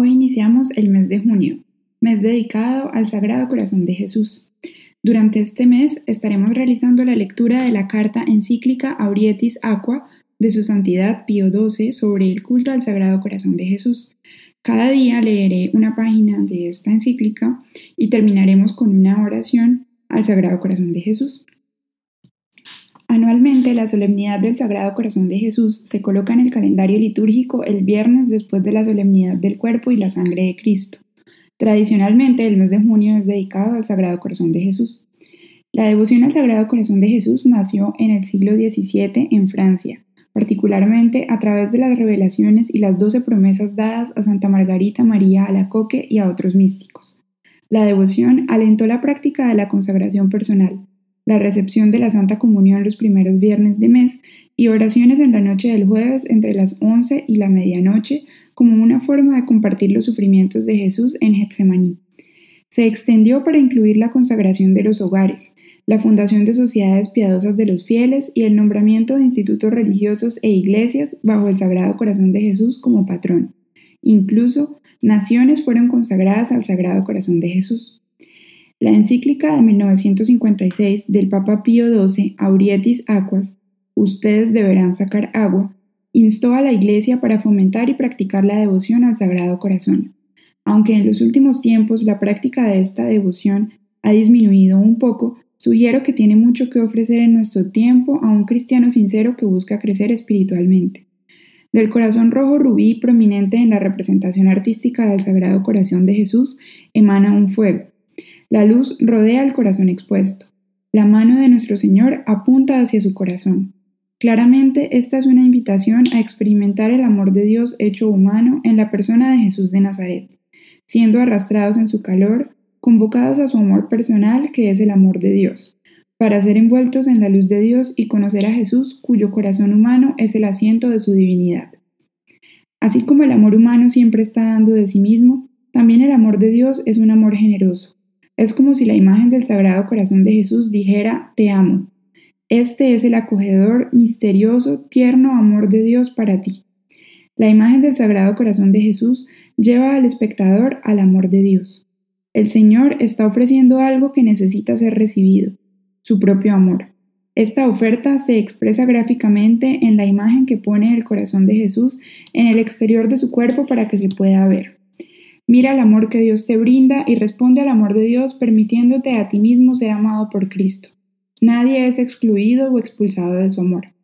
Hoy iniciamos el mes de junio, mes dedicado al Sagrado Corazón de Jesús. Durante este mes estaremos realizando la lectura de la carta encíclica Aurietis Aqua de su Santidad Pío XII sobre el culto al Sagrado Corazón de Jesús. Cada día leeré una página de esta encíclica y terminaremos con una oración al Sagrado Corazón de Jesús. Anualmente, la solemnidad del Sagrado Corazón de Jesús se coloca en el calendario litúrgico el viernes después de la solemnidad del cuerpo y la sangre de Cristo. Tradicionalmente, el mes de junio es dedicado al Sagrado Corazón de Jesús. La devoción al Sagrado Corazón de Jesús nació en el siglo XVII en Francia, particularmente a través de las revelaciones y las doce promesas dadas a Santa Margarita María Alacoque y a otros místicos. La devoción alentó la práctica de la consagración personal, la recepción de la Santa Comunión los primeros viernes de mes y oraciones en la noche del jueves entre las 11 y la medianoche como una forma de compartir los sufrimientos de Jesús en Getsemaní. Se extendió para incluir la consagración de los hogares, la fundación de sociedades piadosas de los fieles y el nombramiento de institutos religiosos e iglesias bajo el Sagrado Corazón de Jesús como patrón. Incluso, naciones fueron consagradas al Sagrado Corazón de Jesús. La encíclica de 1956 del Papa Pío XII, Aurietis Aquas, Ustedes deberán sacar agua, instó a la Iglesia para fomentar y practicar la devoción al Sagrado Corazón. Aunque en los últimos tiempos la práctica de esta devoción ha disminuido un poco, sugiero que tiene mucho que ofrecer en nuestro tiempo a un cristiano sincero que busca crecer espiritualmente. Del corazón rojo rubí prominente en la representación artística del Sagrado Corazón de Jesús emana un fuego, la luz rodea el corazón expuesto. La mano de nuestro Señor apunta hacia su corazón. Claramente, esta es una invitación a experimentar el amor de Dios hecho humano en la persona de Jesús de Nazaret, siendo arrastrados en su calor, convocados a su amor personal, que es el amor de Dios, para ser envueltos en la luz de Dios y conocer a Jesús, cuyo corazón humano es el asiento de su divinidad. Así como el amor humano siempre está dando de sí mismo, también el amor de Dios es un amor generoso. Es como si la imagen del Sagrado Corazón de Jesús dijera, te amo. Este es el acogedor, misterioso, tierno amor de Dios para ti. La imagen del Sagrado Corazón de Jesús lleva al espectador al amor de Dios. El Señor está ofreciendo algo que necesita ser recibido, su propio amor. Esta oferta se expresa gráficamente en la imagen que pone el corazón de Jesús en el exterior de su cuerpo para que se pueda ver. Mira el amor que Dios te brinda y responde al amor de Dios permitiéndote a ti mismo ser amado por Cristo. Nadie es excluido o expulsado de su amor.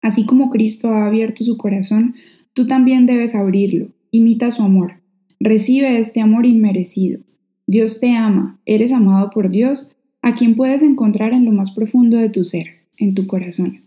Así como Cristo ha abierto su corazón, tú también debes abrirlo. Imita su amor. Recibe este amor inmerecido. Dios te ama, eres amado por Dios, a quien puedes encontrar en lo más profundo de tu ser, en tu corazón.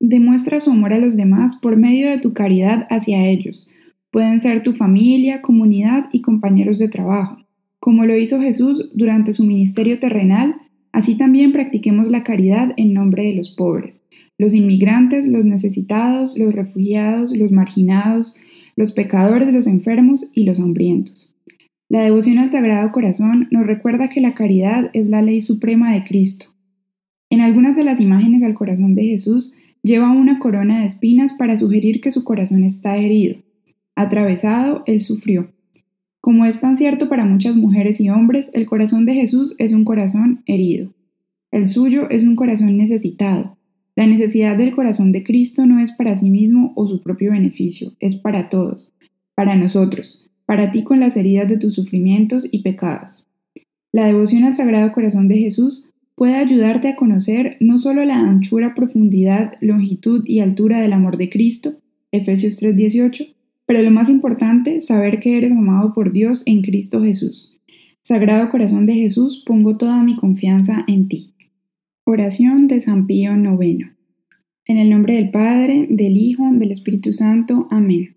Demuestra su amor a los demás por medio de tu caridad hacia ellos, Pueden ser tu familia, comunidad y compañeros de trabajo. Como lo hizo Jesús durante su ministerio terrenal, así también practiquemos la caridad en nombre de los pobres, los inmigrantes, los necesitados, los refugiados, los marginados, los pecadores, los enfermos y los hambrientos. La devoción al Sagrado Corazón nos recuerda que la caridad es la ley suprema de Cristo. En algunas de las imágenes al corazón de Jesús lleva una corona de espinas para sugerir que su corazón está herido. Atravesado, Él sufrió. Como es tan cierto para muchas mujeres y hombres, el corazón de Jesús es un corazón herido. El suyo es un corazón necesitado. La necesidad del corazón de Cristo no es para sí mismo o su propio beneficio, es para todos, para nosotros, para ti con las heridas de tus sufrimientos y pecados. La devoción al Sagrado Corazón de Jesús puede ayudarte a conocer no solo la anchura, profundidad, longitud y altura del amor de Cristo, Efesios 3:18, pero lo más importante, saber que eres amado por Dios en Cristo Jesús. Sagrado Corazón de Jesús, pongo toda mi confianza en ti. Oración de San Pío IX. En el nombre del Padre, del Hijo, del Espíritu Santo. Amén.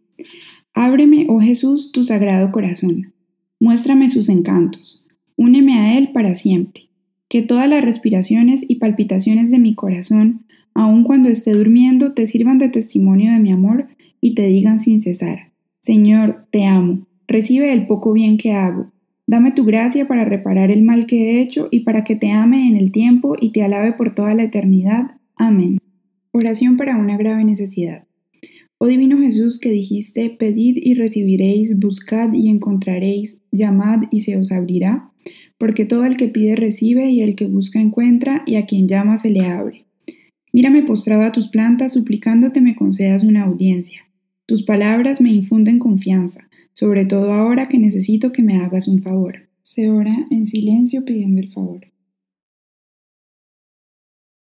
Ábreme, oh Jesús, tu sagrado corazón. Muéstrame sus encantos. Úneme a Él para siempre. Que todas las respiraciones y palpitaciones de mi corazón, aun cuando esté durmiendo, te sirvan de testimonio de mi amor y te digan sin cesar, Señor, te amo, recibe el poco bien que hago, dame tu gracia para reparar el mal que he hecho y para que te ame en el tiempo y te alabe por toda la eternidad. Amén. Oración para una grave necesidad. Oh Divino Jesús, que dijiste, pedid y recibiréis, buscad y encontraréis, llamad y se os abrirá, porque todo el que pide recibe y el que busca encuentra y a quien llama se le abre. Mírame postrado a tus plantas, suplicándote me concedas una audiencia. Tus palabras me infunden confianza, sobre todo ahora que necesito que me hagas un favor. Se ora en silencio pidiendo el favor.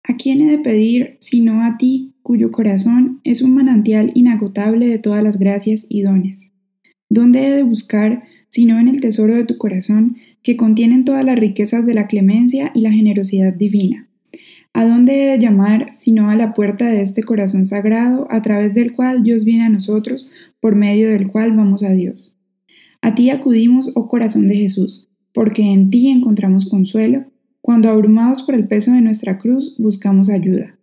¿A quién he de pedir sino a ti, cuyo corazón es un manantial inagotable de todas las gracias y dones? ¿Dónde he de buscar sino en el tesoro de tu corazón, que contienen todas las riquezas de la clemencia y la generosidad divina? ¿A dónde he de llamar sino a la puerta de este corazón sagrado, a través del cual Dios viene a nosotros, por medio del cual vamos a Dios? A ti acudimos, oh corazón de Jesús, porque en ti encontramos consuelo cuando abrumados por el peso de nuestra cruz buscamos ayuda.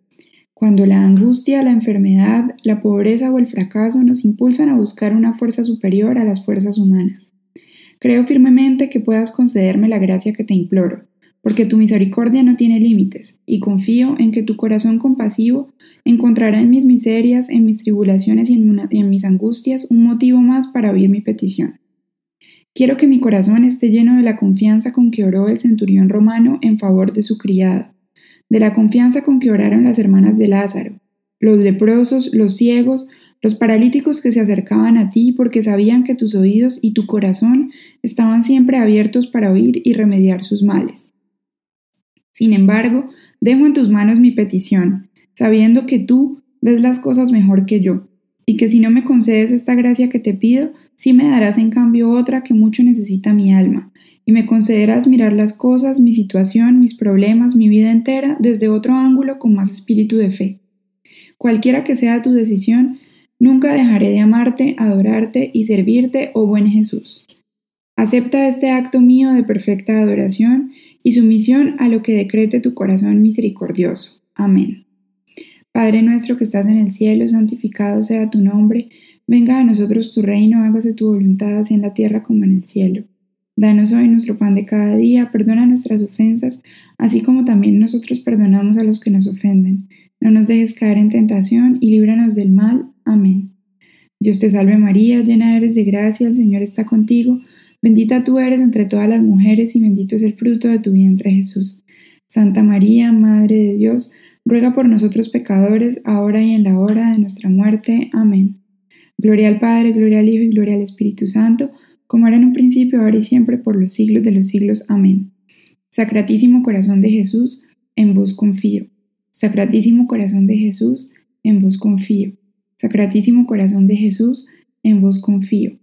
Cuando la angustia, la enfermedad, la pobreza o el fracaso nos impulsan a buscar una fuerza superior a las fuerzas humanas. Creo firmemente que puedas concederme la gracia que te imploro, porque tu misericordia no tiene límites, y confío en que tu corazón compasivo encontrará en mis miserias, en mis tribulaciones y en, mis angustias un motivo más para oír mi petición. Quiero que mi corazón esté lleno de la confianza con que oró el centurión romano en favor de su criada, de la confianza con que oraron las hermanas de Lázaro, los leprosos, los ciegos, los paralíticos que se acercaban a ti porque sabían que tus oídos y tu corazón estaban siempre abiertos para oír y remediar sus males. Sin embargo, dejo en tus manos mi petición, sabiendo que tú ves las cosas mejor que yo, y que si no me concedes esta gracia que te pido, sí me darás en cambio otra que mucho necesita mi alma, y me concederás mirar las cosas, mi situación, mis problemas, mi vida entera desde otro ángulo con más espíritu de fe. Cualquiera que sea tu decisión, nunca dejaré de amarte, adorarte y servirte, oh buen Jesús. Acepta este acto mío de perfecta adoración y sumisión a lo que decrete tu corazón misericordioso. Amén. Padre nuestro que estás en el cielo, santificado sea tu nombre Venga a nosotros tu reino, hágase tu voluntad, así en la tierra como en el cielo. Danos hoy nuestro pan de cada día, perdona nuestras ofensas, así como también nosotros perdonamos a los que nos ofenden. No nos dejes caer en tentación y líbranos del mal. Amén. Dios te salve María, llena eres de gracia, el Señor está contigo. Bendita tú eres entre todas las mujeres y bendito es el fruto de tu vientre Jesús. Santa María, Madre de Dios, ruega por nosotros pecadores, ahora y en la hora de nuestra muerte. Amén. Gloria al Padre, gloria al Hijo y gloria al Espíritu Santo, como era en un principio, ahora y siempre, por los siglos de los siglos. Amén. Sacratísimo corazón de Jesús, en vos confío. Sacratísimo corazón de Jesús, en vos confío. Sacratísimo corazón de Jesús, en vos confío.